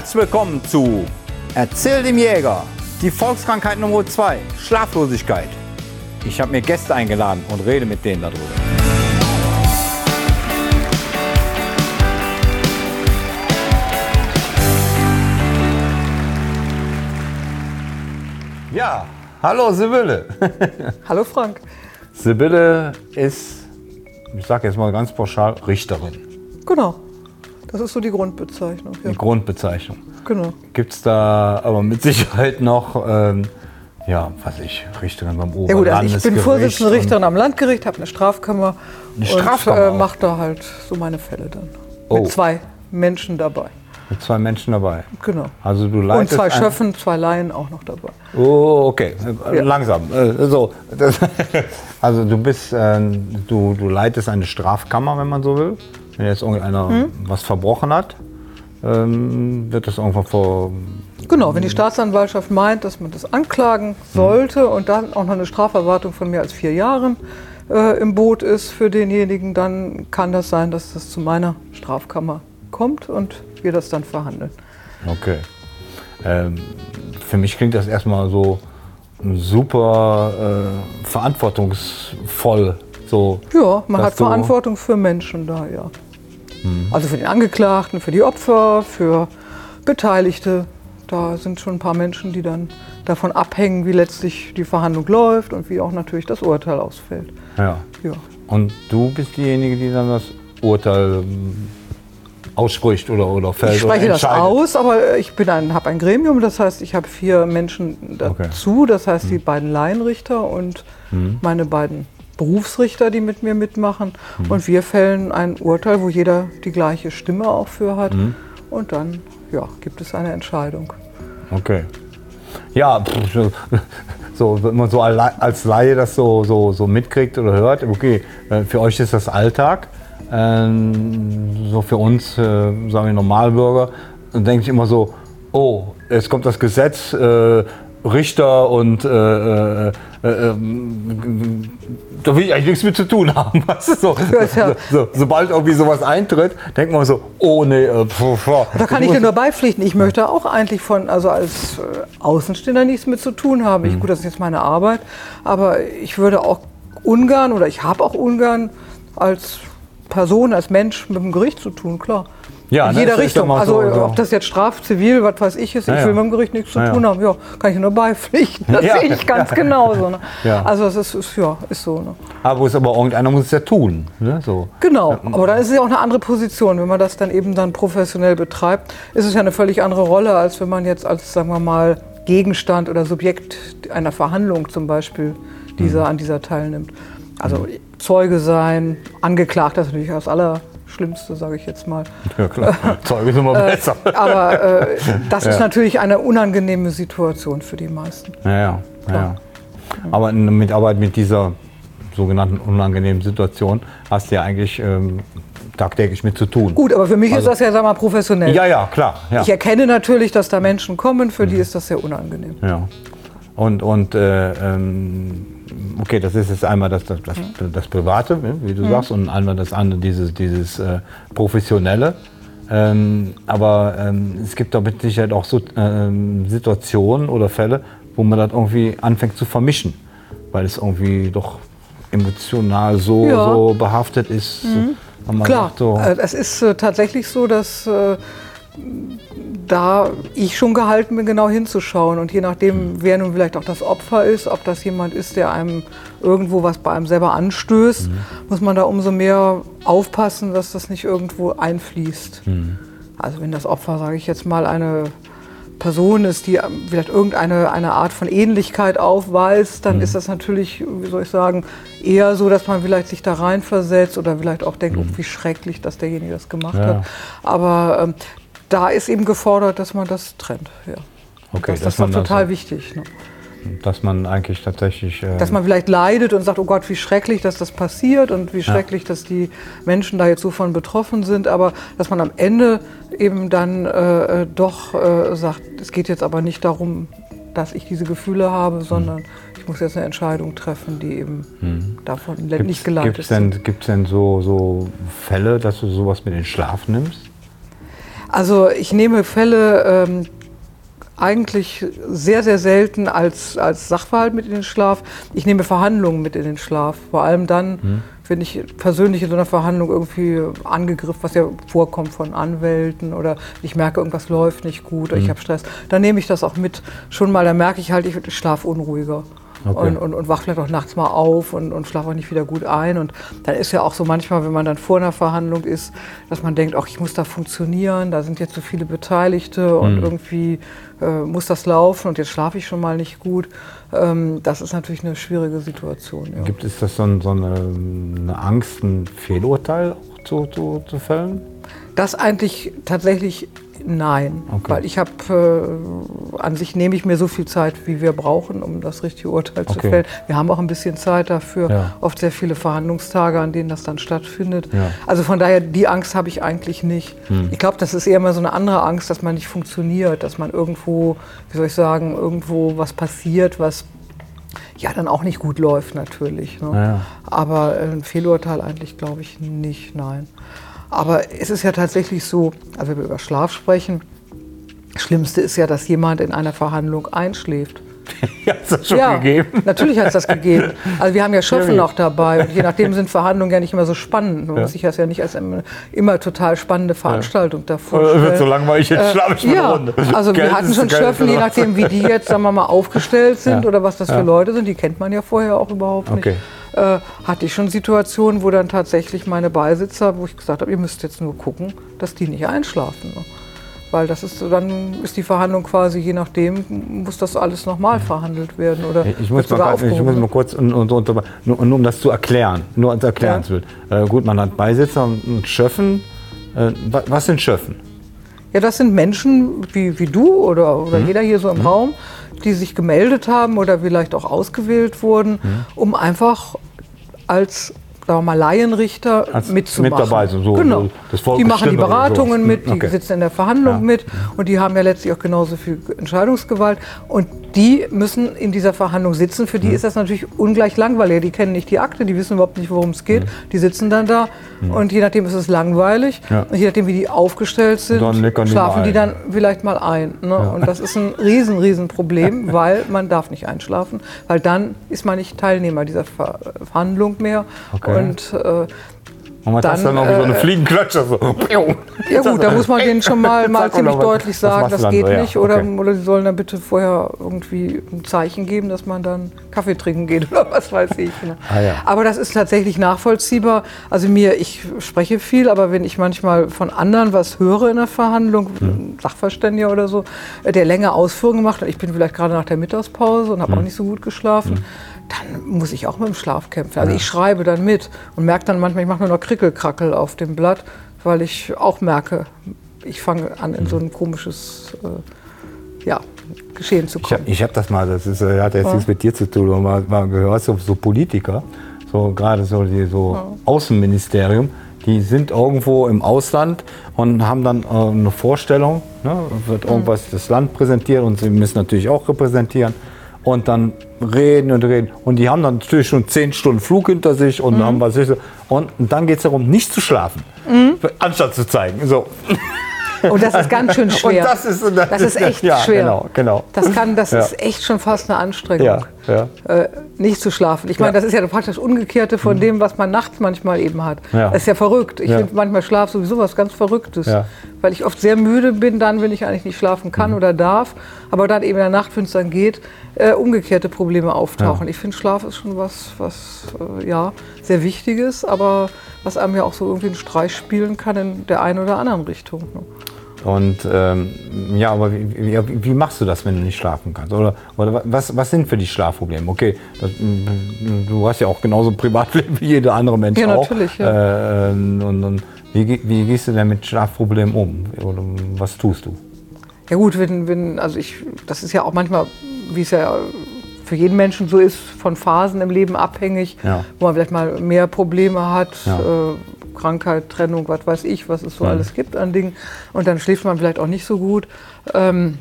Herzlich willkommen zu Erzähl dem Jäger, die Volkskrankheit Nummer 2, Schlaflosigkeit. Ich habe mir Gäste eingeladen und rede mit denen darüber. Ja, hallo Sibylle. Hallo Frank. Sibylle ist, ich sage jetzt mal ganz pauschal, Richterin. Genau. Das ist so die Grundbezeichnung. Ja. Die Grundbezeichnung. Genau. Gibt es da aber mit Sicherheit noch, ähm, ja, was weiß ich, Richterin beim Ja gut, also ich Oberlandesgericht? bin Vorsitzende Richterin am Landgericht, habe eine Strafkammer Eine Strafkammer und äh, mache da halt so meine Fälle dann. Oh. Mit zwei Menschen dabei. Mit zwei Menschen dabei. Genau. Also du Und zwei Schöffen, zwei Laien auch noch dabei. Oh, okay, Ja. langsam. Äh, so, das, also du bist, äh, du, du leitest eine Strafkammer, wenn man so will. Wenn jetzt irgendeiner Hm? was verbrochen hat, ähm, wird das irgendwann vor. Genau, wenn die Staatsanwaltschaft meint, dass man das anklagen sollte und dann auch noch eine Straferwartung von mehr als vier Jahren äh, im Boot ist für denjenigen, dann kann das sein, dass das zu meiner Strafkammer kommt und wir das dann verhandeln. Okay. Ähm, für mich klingt das erstmal so super äh, verantwortungsvoll. So, Ja, man hat Verantwortung für Menschen da, ja. Also für den Angeklagten, für die Opfer, für Beteiligte. Da sind schon ein paar Menschen, die dann davon abhängen, wie letztlich die Verhandlung läuft und wie auch natürlich das Urteil ausfällt. Ja. Ja. Und du bist diejenige, die dann das Urteil ähm, ausspricht oder, oder fällt Ich spreche das aus, aber ich bin ein, habe ein Gremium, das heißt, ich habe vier Menschen dazu, das heißt die beiden Laienrichter und meine beiden Berufsrichter, die mit mir mitmachen. Und wir fällen ein Urteil, wo jeder die gleiche Stimme auch für hat. Und dann ja, gibt es eine Entscheidung. Okay. Ja, so- wenn man so als Laie das so, so, so mitkriegt oder hört, okay, äh, für euch ist das Alltag. Ähm, so für uns, äh, sagen wir Normalbürger, dann denke ich immer so, oh, jetzt kommt das Gesetz, äh, Richter und äh, äh, äh, ähm, da will ich eigentlich nichts mit zu tun haben. Weißt du, so, so, so, sobald irgendwie sowas eintritt, denkt man so, oh nee, äh, pff, pff, Da kann ich dir nur beipflichten. Ich möchte auch eigentlich von, also als äh, Außenstehender nichts mit zu tun haben. Ich, gut, das ist jetzt meine Arbeit, aber ich würde auch ungern oder ich habe auch ungern als Person, als Mensch mit dem Gericht zu tun, klar. Ja, In ne, jeder Richtung. Also so- so. ob das jetzt Straf, Zivil, was weiß ich ist, Ja, ich ja. will mit dem Gericht nichts zu Ja, ja. tun haben. Ja, kann ich nur beipflichten. Das Ja. sehe ich ganz genauso. Ne? Ja. Also es ist, ist, ja, ist so. Ne? Aber es ist aber irgendeiner muss es ja tun. Ne? So. Genau, aber dann ist es ja auch eine andere Position. Wenn man das dann eben dann professionell betreibt, ist es ja eine völlig andere Rolle, als wenn man jetzt als, sagen wir mal, Gegenstand oder Subjekt einer Verhandlung zum Beispiel dieser, an dieser teilnimmt. Also Zeuge sein, angeklagt, das ist natürlich das Allerschlimmste, sage ich jetzt mal. Ja klar, Zeuge ist immer besser. Aber äh, das ist Ja. natürlich eine unangenehme Situation für die meisten. Ja, ja, ja. Aber eine Mitarbeit mit dieser sogenannten unangenehmen Situation hast du ja eigentlich ähm, tagtäglich mit zu tun. Gut, aber für mich Also- ist das ja, sag mal, professionell. Ja, ja, klar. Ja. Ich erkenne natürlich, dass da Menschen kommen, für die ist das sehr unangenehm. ja. Und, und äh, ähm, okay, das ist jetzt einmal das, das, das, das Private, wie du sagst, und einmal das andere, dieses, dieses äh, Professionelle. Ähm, aber ähm, es gibt doch mit Sicherheit auch so ähm, Situationen oder Fälle, wo man das irgendwie anfängt zu vermischen, weil es irgendwie doch emotional so, Ja. so behaftet ist. Man Klar, sagt so, äh, es ist äh, tatsächlich so, dass äh, da ich schon gehalten bin, genau hinzuschauen. Und je nachdem, wer nun vielleicht auch das Opfer ist, ob das jemand ist, der einem irgendwo was bei einem selber anstößt, muss man da umso mehr aufpassen, dass das nicht irgendwo einfließt. Also wenn das Opfer, sage ich jetzt mal, eine Person ist, die vielleicht irgendeine eine Art von Ähnlichkeit aufweist, dann ist das natürlich, wie soll ich sagen, eher so, dass man vielleicht sich da reinversetzt oder vielleicht auch denkt, oh, wie schrecklich, dass derjenige das gemacht Ja. hat. Aber ähm, da ist eben gefordert, dass man das trennt. Ja. okay, das, das ist total wichtig. Ne? dass man eigentlich tatsächlich. äh, Dass man vielleicht leidet und sagt, oh Gott, wie schrecklich, dass das passiert und wie schrecklich, dass die Menschen da jetzt so von betroffen sind, aber dass man am Ende eben dann äh, äh, doch äh, sagt, es geht jetzt aber nicht darum, dass ich diese Gefühle habe, sondern ich muss jetzt eine Entscheidung treffen, die eben davon nicht geleitet Gibt es gibt's denn so, so Fälle, dass du sowas mit in den Schlaf nimmst? Also ich nehme Fälle ähm, eigentlich sehr, sehr selten als, als Sachverhalt mit in den Schlaf. Ich nehme Verhandlungen mit in den Schlaf. Vor allem dann, mhm. wenn ich persönlich in so einer Verhandlung irgendwie angegriffen, was ja vorkommt von Anwälten oder ich merke, irgendwas läuft nicht gut oder mhm. ich habe Stress, dann nehme ich das auch mit. Schon mal, da merke ich halt, ich schlafe unruhiger. Okay. Und, und, und wach vielleicht auch nachts mal auf und, und schlafe auch nicht wieder gut ein. Und dann ist ja auch so manchmal, wenn man dann vor einer Verhandlung ist, dass man denkt, ach, ich muss da funktionieren, da sind jetzt so viele Beteiligte und mhm. irgendwie äh, muss das laufen und jetzt schlafe ich schon mal nicht gut. Ähm, das ist natürlich eine schwierige Situation. Ja. Gibt es das so, ein, so eine, eine, Angst, ein Fehlurteil zu, zu, zu fällen? Das eigentlich tatsächlich Nein, okay. weil ich habe, äh, an sich nehme ich mir so viel Zeit, wie wir brauchen, um das richtige Urteil okay. zu fällen. Wir haben auch ein bisschen Zeit dafür, ja. oft sehr viele Verhandlungstage, an denen das dann stattfindet. Ja. Also von daher, die Angst habe ich eigentlich nicht. Hm. Ich glaube, das ist eher mal so eine andere Angst, dass man nicht funktioniert, dass man irgendwo, wie soll ich sagen, irgendwo was passiert, was ja dann auch nicht gut läuft natürlich. Ne? Ja. Aber ein Fehlurteil eigentlich glaube ich nicht, nein. Aber es ist ja tatsächlich so, also wenn wir über Schlaf sprechen, das Schlimmste ist ja, dass jemand in einer Verhandlung einschläft. ja, hat das schon ja, gegeben? Natürlich hat es das gegeben. Also wir haben ja Schöffen noch dabei. Und je nachdem sind Verhandlungen ja nicht immer so spannend. Man ja. muss sich das ja nicht als immer, immer total spannende Veranstaltung ja. davor stellen. Wird so langweilig, jetzt äh, schlafe ich mal ja, Runde. Also wir hatten schon Schöffen, je nachdem wie die jetzt, sagen wir mal, aufgestellt sind ja. oder was das für Leute sind. Die kennt man ja vorher auch überhaupt nicht. Äh, hatte ich schon Situationen, wo dann tatsächlich meine Beisitzer, wo ich gesagt habe, ihr müsst jetzt nur gucken, dass die nicht einschlafen. Ne? Weil das ist, dann ist die Verhandlung quasi, je nachdem, muss das alles nochmal verhandelt werden. Oder ich, muss mal, ich muss mal kurz, und, und, und, nur, um das zu erklären, nur als Erklärensbild. Ja. Äh, gut, man hat Beisitzer und Schöffen. Äh, was sind Schöffen? Ja, das sind Menschen wie, wie du oder, oder mhm. jeder hier so im mhm. Raum, die sich gemeldet haben oder vielleicht auch ausgewählt wurden, mhm. um einfach als sagen wir mal, Laienrichter Als mitzumachen. Mit dabei, so, genau. So die machen die Beratungen so. mit, die okay. sitzen in der Verhandlung ja. mit und die haben ja letztlich auch genauso viel Entscheidungsgewalt. Und die müssen in dieser Verhandlung sitzen. Für die mhm. ist das natürlich ungleich langweilig. Die kennen nicht die Akte, die wissen überhaupt nicht, worum es geht. Mhm. Die sitzen dann da mhm. und je nachdem ist es langweilig. Ja. Und je nachdem, wie die aufgestellt sind, schlafen die, die, dann vielleicht mal ein. Ne? Ja. Und das ist ein riesen, riesen Problem, weil man darf nicht einschlafen, weil dann ist man nicht Teilnehmer dieser Verhandlung mehr. Okay. Und äh, man dann, dann noch äh, so eine Fliegenklatsche. So. Ja gut, da muss man denen schon mal, mal ziemlich deutlich sagen, das geht so? nicht. Ja, okay. Oder, oder sie sollen dann bitte vorher irgendwie ein Zeichen geben, dass man dann Kaffee trinken geht oder was weiß ich. Ne? Ah, ja. Aber das ist tatsächlich nachvollziehbar. Also mir, ich spreche viel, aber wenn ich manchmal von anderen was höre in der Verhandlung, hm. Sachverständiger oder so, der länger Ausführungen macht, ich bin vielleicht gerade nach der Mittagspause und habe hm. auch nicht so gut geschlafen, hm dann muss ich auch mit dem Schlaf kämpfen. Also ich schreibe dann mit und merke dann manchmal, ich mache nur noch Krickelkrackel auf dem Blatt, weil ich auch merke, ich fange an in so ein komisches äh, ja, Geschehen zu kommen. Ich habe hab das mal, das ist, äh, hat jetzt ja. nichts mit dir zu tun, aber mal, mal gehört, so, so, Politiker, so gerade so die so ja. Außenministerium, die sind irgendwo im Ausland und haben dann äh, eine Vorstellung, ne, wird mhm. irgendwas das Land präsentiert und sie müssen natürlich auch repräsentieren und dann reden und reden. Und die haben dann natürlich schon zehn Stunden Flug hinter sich und mhm. haben was ich Und, und dann geht es darum, nicht zu schlafen, mhm. anstatt zu zeigen. So. Und das ist ganz schön schwer. Und das ist, das, das ist echt ja, schwer. Genau, genau. Das, kann, das ja. ist echt schon fast eine Anstrengung, ja, ja. Äh, nicht zu schlafen. Ich meine, das ist ja praktisch Umgekehrte von mhm. dem, was man nachts manchmal eben hat. Das ist ja verrückt. Ich finde manchmal Schlaf sowieso was ganz Verrücktes. Weil ich oft sehr müde bin, dann, wenn ich eigentlich nicht schlafen kann mhm. oder darf. Aber dann eben in der Nacht, wenn es dann geht, äh, umgekehrte Probleme auftauchen. Ich finde, Schlaf ist schon was, was äh, ja, sehr Wichtiges, aber was einem ja auch so irgendwie einen Streich spielen kann in der einen oder anderen Richtung. Ne? Und ähm, ja, aber wie, wie, wie, machst du das, wenn du nicht schlafen kannst? Oder, oder was, was sind für dich Schlafprobleme? Okay, das, du hast ja auch genauso ein Privatleben wie jeder andere Mensch ja, auch. Natürlich, ja. Äh, und, und wie, wie, gehst du denn mit Schlafproblemen um? Oder was tust du? Ja gut, wenn, wenn, also ich, das ist ja auch manchmal, wie es ja für jeden Menschen so ist, von Phasen im Leben abhängig, ja. wo man vielleicht mal mehr Probleme hat. Ja. Äh, Krankheit, Trennung, was weiß ich, was es so mhm. alles gibt an Dingen. Und dann schläft man vielleicht auch nicht so gut. Ähm,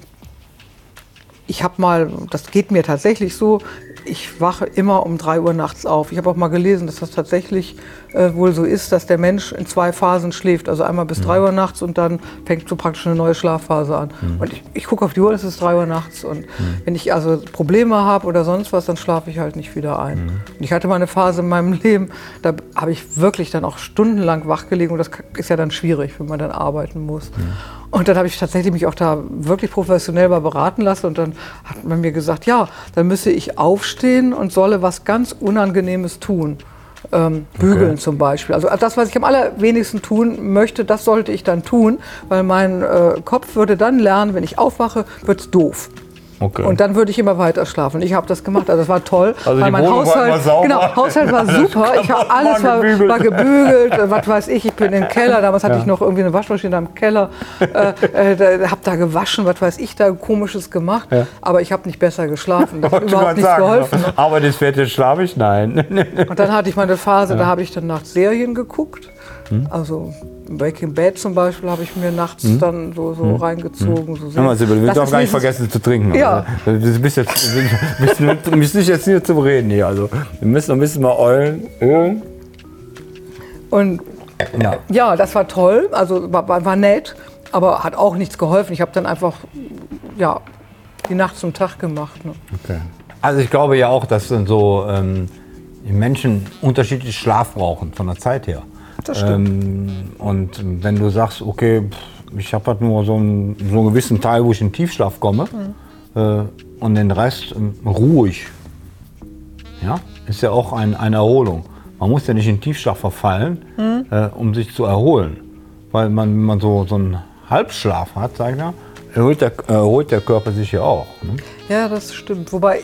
ich habe mal, das geht mir tatsächlich so, ich wache immer um 3 Uhr nachts auf. Ich habe auch mal gelesen, dass das tatsächlich äh, wohl so ist, dass der Mensch in zwei Phasen schläft. Also einmal bis 3 Uhr nachts und dann fängt so praktisch eine neue Schlafphase an. Und ich, ich gucke auf die Uhr, es ist 3 Uhr nachts. Und wenn ich also Probleme habe oder sonst was, dann schlafe ich halt nicht wieder ein. Und ich hatte mal eine Phase in meinem Leben, da habe ich wirklich dann auch stundenlang wach gelegen. Und das ist ja dann schwierig, wenn man dann arbeiten muss. Und dann habe ich tatsächlich mich auch da wirklich professionell mal beraten lassen. Und dann hat man mir gesagt, ja, dann müsse ich aufstehen und solle was ganz Unangenehmes tun. Ähm, bügeln zum Beispiel. Also das, was ich am allerwenigsten tun möchte, das sollte ich dann tun, weil mein äh, Kopf würde dann lernen, wenn ich aufwache, wird's doof. Okay. Und dann würde ich immer weiter schlafen. Ich habe das gemacht, also das war toll. Also weil mein Wohnung war Haushalt, sauber. genau, Haushalt war super. Ich habe alles war, gebügelt. war gebügelt, was weiß ich. Ich bin im Keller. Damals hatte ich noch irgendwie eine Waschmaschine im Keller. Äh, äh, habe da gewaschen, was weiß ich, da komisches gemacht. Aber ich habe nicht besser geschlafen. Das hat überhaupt ich nicht sagen, geholfen. Aber das fette schlafe ich? Nein. Und dann hatte ich mal eine Phase, da habe ich dann nachts Serien geguckt. Hm? Also Breaking Bad zum Beispiel habe ich mir nachts dann so, so reingezogen. So Hm? Hör mal, Das dürfen ist gar nicht vergessen zu trinken. Ja. Also, du bist jetzt, du bist, du bist nicht jetzt hier zum Reden hier. Also, wir müssen noch ein bisschen mal eulen. ölen. Und Ja. ja, das war toll, also war, war nett, aber hat auch nichts geholfen. Ich habe dann einfach ja, die Nacht zum Tag gemacht. Ne? Okay. Also ich glaube ja auch, dass dann so ähm, die Menschen unterschiedlich Schlaf brauchen von der Zeit her. Das stimmt. Ähm, und wenn du sagst, okay, ich habe halt nur so einen, so einen gewissen Teil, wo ich in Tiefschlaf komme Mhm. äh, und den Rest ähm, ruhig, ja, ist ja auch ein, eine Erholung. Man muss ja nicht in Tiefschlaf verfallen, Mhm. äh, um sich zu erholen. Weil man, wenn man so, so einen Halbschlaf hat, sag ich mal, erholt der, erholt der Körper sich ja auch. Ne? Ja, das stimmt. Wobei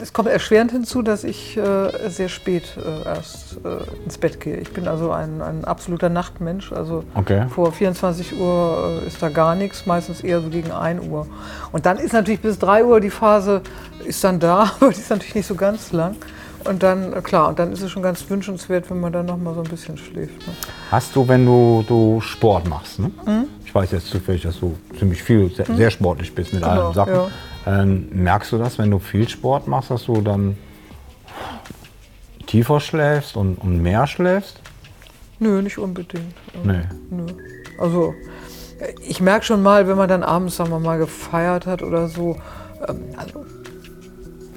es kommt erschwerend hinzu, dass ich äh, sehr spät äh, erst äh, ins Bett gehe. Ich bin also ein, ein absoluter Nachtmensch. Also Okay. vor 24 Uhr äh, ist da gar nichts, meistens eher so gegen 1 Uhr. Und dann ist natürlich bis 3 Uhr die Phase ist dann da, aber die ist natürlich nicht so ganz lang. Und dann, äh, klar, und dann ist es schon ganz wünschenswert, wenn man dann noch mal so ein bisschen schläft. Ne? Hast du, wenn du, du Sport machst, ne? Mhm. ich weiß jetzt zufällig, dass du ziemlich viel, sehr, sehr sportlich bist mit Genau, allen Sachen. ja. Ähm, merkst du das, wenn du viel Sport machst, dass du dann tiefer schläfst und, und mehr schläfst? Nö, nicht unbedingt. Nee. Nö. Also äh, ich merke schon mal, wenn man dann abends, sagen wir mal, gefeiert hat oder so, ähm, also,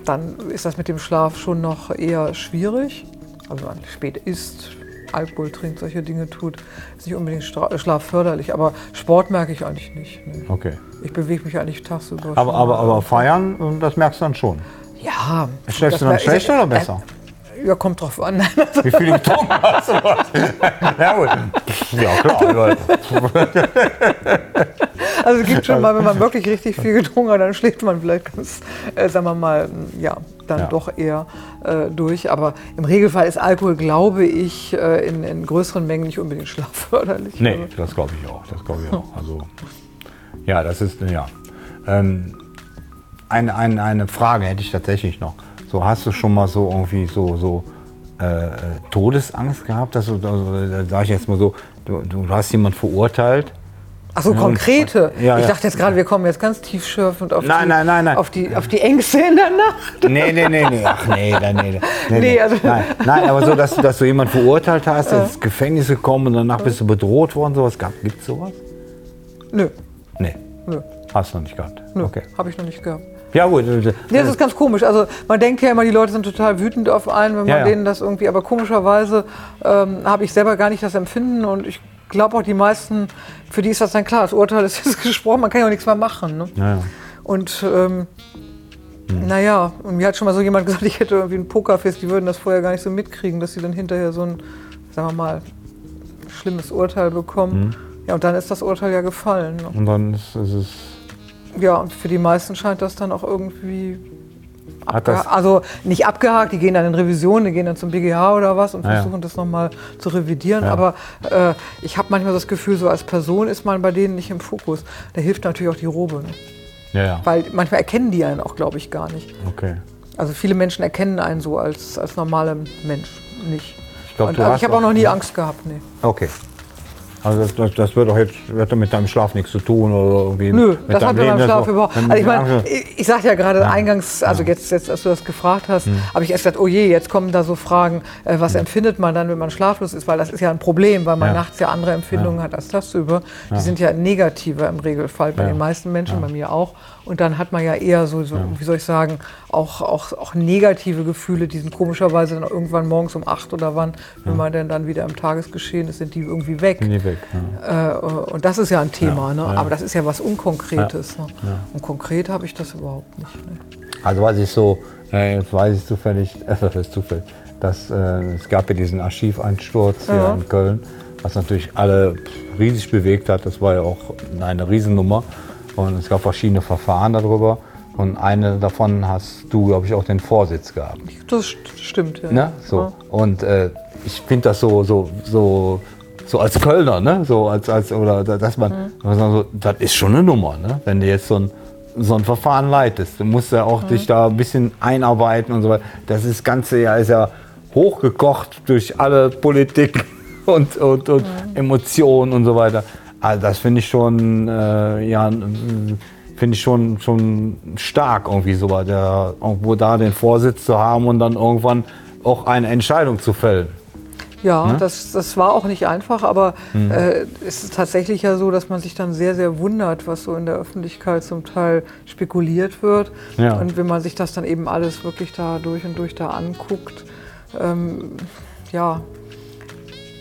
dann ist das mit dem Schlaf schon noch eher schwierig. Also wenn man spät isst, Alkohol trinkt, solche Dinge tut, ist nicht unbedingt schlafförderlich. Aber Sport merke ich eigentlich nicht. Nee. Okay. Ich bewege mich eigentlich tagsüber. Aber, aber, aber feiern, das merkst du dann schon. ja. Schläfst du dann schlechter oder besser? Äh, ja, kommt drauf an. Wie viel getrunken hast du? Ja, gut. Ja, klar. Also es gibt schon mal, wenn man wirklich richtig viel getrunken hat, dann schläft man vielleicht ganz, äh, sagen wir mal, ja, dann Ja. doch eher äh, durch. Aber im Regelfall ist Alkohol, glaube ich, äh, in, in größeren Mengen nicht unbedingt schlafförderlich. Nee, Also, das glaube ich auch. Das glaube ich auch. Also, ja, das ist, ja. Ähm, eine, eine, eine Frage hätte ich tatsächlich noch. So, hast du schon mal so irgendwie so, so äh, äh, Todesangst gehabt? Dass du, also, da sage ich jetzt mal so, du, du hast jemanden verurteilt. Ach so, konkrete. Ja, ich ja. dachte jetzt gerade, wir kommen jetzt ganz tief schürfend auf, Nein, die, nein, nein. Auf, die, auf die Ängste in der Nacht. Nee, nee, nee, nee. Ach nee, nee, nee. nee, Nee, also- nein, nein, aber so, dass, du- dass du jemanden verurteilt hast, ins Gefängnis gekommen und danach bist du bedroht worden, sowas gab. Gibt's sowas? Nö, Nee, nö, hast du noch nicht gehabt. nö. Okay. Habe ich noch nicht gehabt. Ja, gut. Nee, das ist ganz komisch. Also man denkt ja immer, die Leute sind total wütend auf einen, wenn man Ja, ja. denen das irgendwie. Aber komischerweise ähm, habe ich selber gar nicht das Empfinden und ich glaube auch die meisten, für die ist das dann klar. Das Urteil ist jetzt gesprochen, man kann ja auch nichts mehr machen. Ne? Ja, ja. Und ähm, naja, und mir hat schon mal so jemand gesagt, ich hätte irgendwie ein Pokerfest, die würden das vorher gar nicht so mitkriegen, dass sie dann hinterher so ein, sagen wir mal, schlimmes Urteil bekommen. Ja, und dann ist das Urteil ja gefallen. Ne? Und dann ist, ist es. Ja, und für die meisten scheint das dann auch irgendwie Hat das, also nicht abgehakt, die gehen dann in Revision, die gehen dann zum BGH oder was und Ah, ja. versuchen das nochmal zu revidieren. Ja. Aber äh, ich habe manchmal das Gefühl, so als Person ist man bei denen nicht im Fokus. Da hilft natürlich auch die Robe. Ne? ja, ja. Weil manchmal erkennen die einen auch, glaube ich, gar nicht. Okay. Also viele Menschen erkennen einen so als, als normaler Mensch nicht. Ich glaub, also ich habe auch auch- noch nie Angst gehabt. Nee. Okay. Also das, das, das wird doch jetzt wird doch mit deinem Schlaf nichts zu tun oder irgendwie. Nö, mit das hat mit meinem das Schlaf so- überhaupt. Also ich meine, ich, ich sagte ja gerade eingangs, also jetzt, jetzt, als du das gefragt hast, Hm. habe ich erst gedacht, oh je, jetzt kommen da so Fragen, äh, was empfindet man dann, wenn man schlaflos ist, weil das ist ja ein Problem, weil man Ja. nachts ja andere Empfindungen hat als tagsüber. Die sind ja negativer im Regelfall bei Ja. den meisten Menschen, bei mir auch. Und dann hat man ja eher so, so wie soll ich sagen, auch, auch, auch negative Gefühle, die sind komischerweise dann irgendwann morgens um acht oder wann, wenn man denn dann wieder im Tagesgeschehen ist, sind die irgendwie weg. Die weg. Ja. Äh, und das ist ja ein Thema, Ja, ne? ja. aber das ist ja was Unkonkretes. Ne? Und konkret habe ich das überhaupt nicht. Ne? Also weiß ich so, äh, jetzt weiß ich zufällig, äh, das ist zufällig, dass äh, es gab ja diesen Archiveinsturz hier Ja. in Köln, was natürlich alle riesig bewegt hat. Das war ja auch eine Riesennummer und es gab verschiedene Verfahren darüber. Und eine davon hast du, glaube ich, auch den Vorsitz gehabt. Das st- stimmt, ja. Ne? So. Ja. Und äh, ich finde das so, so, so, so als Kölner, ne? so als, als, oder da- dass man, Mhm. so, das ist schon eine Nummer, ne? wenn du jetzt so ein, so ein Verfahren leitest. Du musst ja Mhm. auch dich da ein bisschen einarbeiten und so weiter. Das ist Ganze ja, ist ja hochgekocht durch alle Politik und, und, und Mhm. Emotionen und so weiter. Also das finde ich schon, äh, ja, finde ich schon, schon stark irgendwie so, der, irgendwo da den Vorsitz zu haben und dann irgendwann auch eine Entscheidung zu fällen. Ja, Ne? das, das war auch nicht einfach, aber Mhm. äh, es ist tatsächlich ja so, dass man sich dann sehr, sehr wundert, was so in der Öffentlichkeit zum Teil spekuliert wird. Ja. Und wenn man sich das dann eben alles wirklich da durch und durch da anguckt, ähm, ja,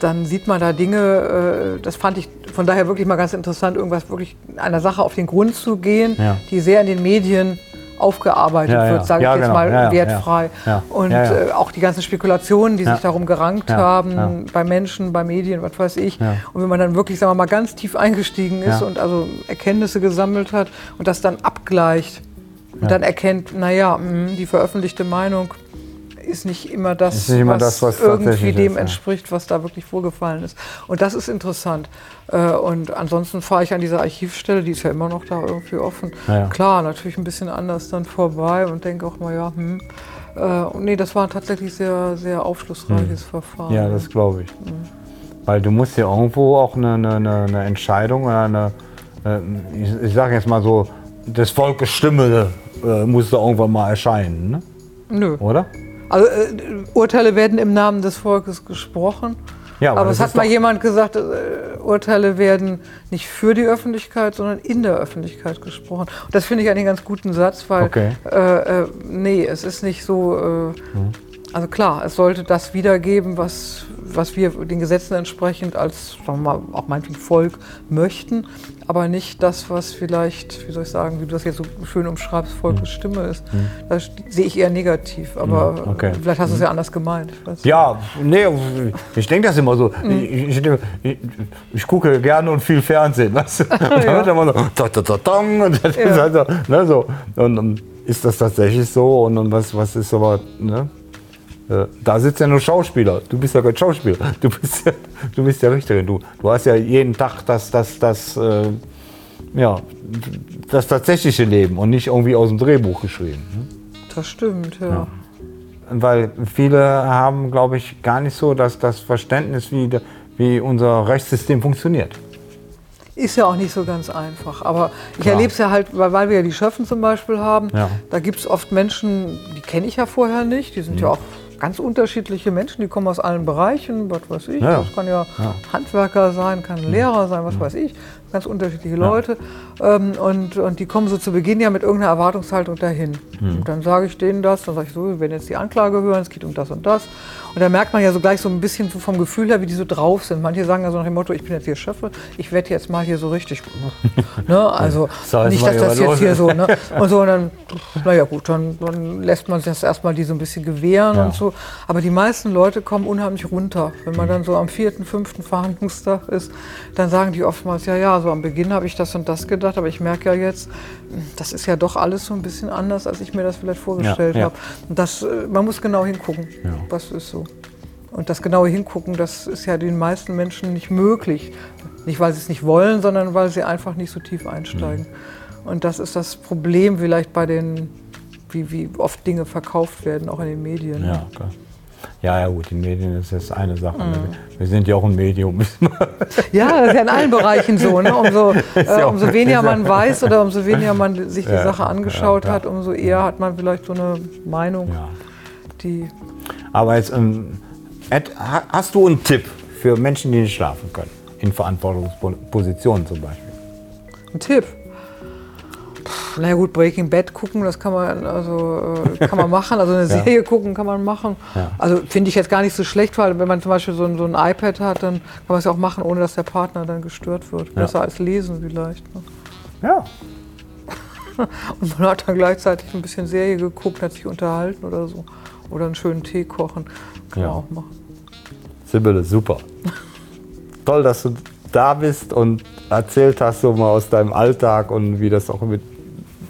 dann sieht man da Dinge, äh, das fand ich von daher wirklich mal ganz interessant, irgendwas wirklich einer Sache auf den Grund zu gehen, Ja. die sehr in den Medien aufgearbeitet Ja, wird, sage ich jetzt genau. mal wertfrei. Und. Äh, auch die ganzen Spekulationen, die sich darum gerankt haben, bei Menschen, bei Medien, was weiß ich. Und wenn man dann wirklich, sagen wir mal, ganz tief eingestiegen ist und also Erkenntnisse gesammelt hat und das dann abgleicht und dann erkennt, naja, mh, die veröffentlichte Meinung ist nicht immer das, Ist nicht immer das, was irgendwie dem ist, entspricht, was da wirklich vorgefallen ist. Und das ist interessant. Äh, Und ansonsten fahre ich an dieser Archivstelle, die ist ja immer noch da irgendwie offen. Ja. Klar, natürlich ein bisschen anders dann vorbei und denke auch mal, ja, hm. Äh, und nee, das war tatsächlich sehr, sehr aufschlussreiches Verfahren. Hm. Ja, das glaube ich. Weil du musst ja irgendwo auch eine, eine, eine eine Entscheidung oder eine, äh, ich, ich sage jetzt mal so, des Volkes Stimme äh, muss da irgendwann mal erscheinen, ne? Nö. oder? Also äh, Urteile werden im Namen des Volkes gesprochen. Ja, aber aber es hat mal jemand gesagt, äh, Urteile werden nicht für die Öffentlichkeit, sondern in der Öffentlichkeit gesprochen. Und das finde ich einen ganz guten Satz, weil Okay. äh, äh, nee, es ist nicht so. Mhm. Also klar, es sollte das wiedergeben, was, was wir den Gesetzen entsprechend als, sagen wir mal, auch meinetwegen Volk möchten, aber nicht das, was vielleicht, wie soll ich sagen, wie du das jetzt so schön umschreibst, Volkes Stimme ist. Das sehe ich eher negativ, aber Mhm, okay. vielleicht hast du es ja anders gemeint. Ja, nee, ich denke das immer so. Ich, ich, ich, ich gucke gerne und viel Fernsehen, weißt du? Und dann wird immer so, und das ist halt so, ne, so. Und, und ist das tatsächlich so? Und, und was, was ist aber, ne? Äh, Da sitzt ja nur Schauspieler. Du bist ja kein Schauspieler. Du bist ja, du bist ja Richterin. Du, du hast ja jeden Tag das, das, das, äh, ja, das tatsächliche Leben und nicht irgendwie aus dem Drehbuch geschrieben. Ne? Das stimmt, ja. Weil viele haben, glaube ich, gar nicht so das, das Verständnis, wie, wie unser Rechtssystem funktioniert. Ist ja auch nicht so ganz einfach. Aber ich Klar. erlebe es ja halt, weil, weil wir ja die Schöffen zum Beispiel haben. Ja. Da gibt es oft Menschen, die kenne ich ja vorher nicht. Die sind Mhm. ja auch ganz unterschiedliche Menschen, die kommen aus allen Bereichen, was weiß ich. Ja. Das kann ja, Handwerker sein, kann Lehrer sein, was weiß ich. Ganz unterschiedliche Leute. Ähm, und, und die kommen so zu Beginn ja mit irgendeiner Erwartungshaltung dahin. Mhm. Und dann sage ich denen das, dann sage ich so, wir werden jetzt die Anklage hören, es geht um das und das. Und da merkt man ja so gleich so ein bisschen so vom Gefühl her, wie die so drauf sind. Manche sagen ja so nach dem Motto, ich bin jetzt hier Schöffe, ich werde jetzt mal hier so richtig. ne? Also So, jetzt nicht, dass das jetzt hier so, ne? Und so, und dann, naja gut, dann, dann lässt man sich das erstmal die so ein bisschen gewähren Ja. und so. Aber die meisten Leute kommen unheimlich runter. Wenn man dann so am vierten, fünften Verhandlungstag ist, dann sagen die oftmals, ja, ja, so am Beginn habe ich das und das gedacht, aber ich merke ja jetzt, das ist ja doch alles so ein bisschen anders, als ich mir das vielleicht vorgestellt ja. habe. Und das, äh, man muss genau hingucken, Ja. was ist so. Und das genaue Hingucken, das ist ja den meisten Menschen nicht möglich. Nicht, weil sie es nicht wollen, sondern weil sie einfach nicht so tief einsteigen. Und das ist das Problem vielleicht bei den, wie, wie oft Dinge verkauft werden, auch in den Medien. Ja, klar. Ja, ja, gut, die Medien ist jetzt eine Sache. ne? Wir sind ja auch ein Medium. Ja, das ist ja in allen Bereichen so. Ne? Umso, äh, umso weniger man weiß oder umso weniger man sich die Ja, Sache angeschaut ja, hat, umso eher hat man vielleicht so eine Meinung, ja. die. Aber jetzt, ähm, Ed, ha- hast du einen Tipp für Menschen, die nicht schlafen können? In Verantwortungspositionen zum Beispiel. Ein Tipp. Na ja, gut, Breaking Bad gucken, das kann man, also, äh, kann man machen. Also eine Ja. Serie gucken kann man machen. Ja. Also finde ich jetzt gar nicht so schlecht, weil wenn man zum Beispiel so ein, so ein iPad hat, dann kann man es ja auch machen, ohne dass der Partner dann gestört wird. Besser als lesen vielleicht. Ne? Ja. Und man hat dann gleichzeitig ein bisschen Serie geguckt, hat sich unterhalten oder so. Oder einen schönen Tee kochen. Kann Ja. man auch machen. Sibylle, super. Toll, dass du da bist und erzählt hast so mal aus deinem Alltag und wie das auch mit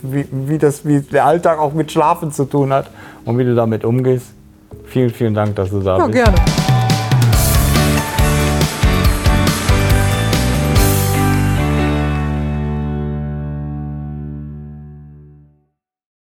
wie, wie das wie der Alltag auch mit Schlafen zu tun hat und wie du damit umgehst. Vielen, vielen Dank, dass du da Ja, bist. gerne.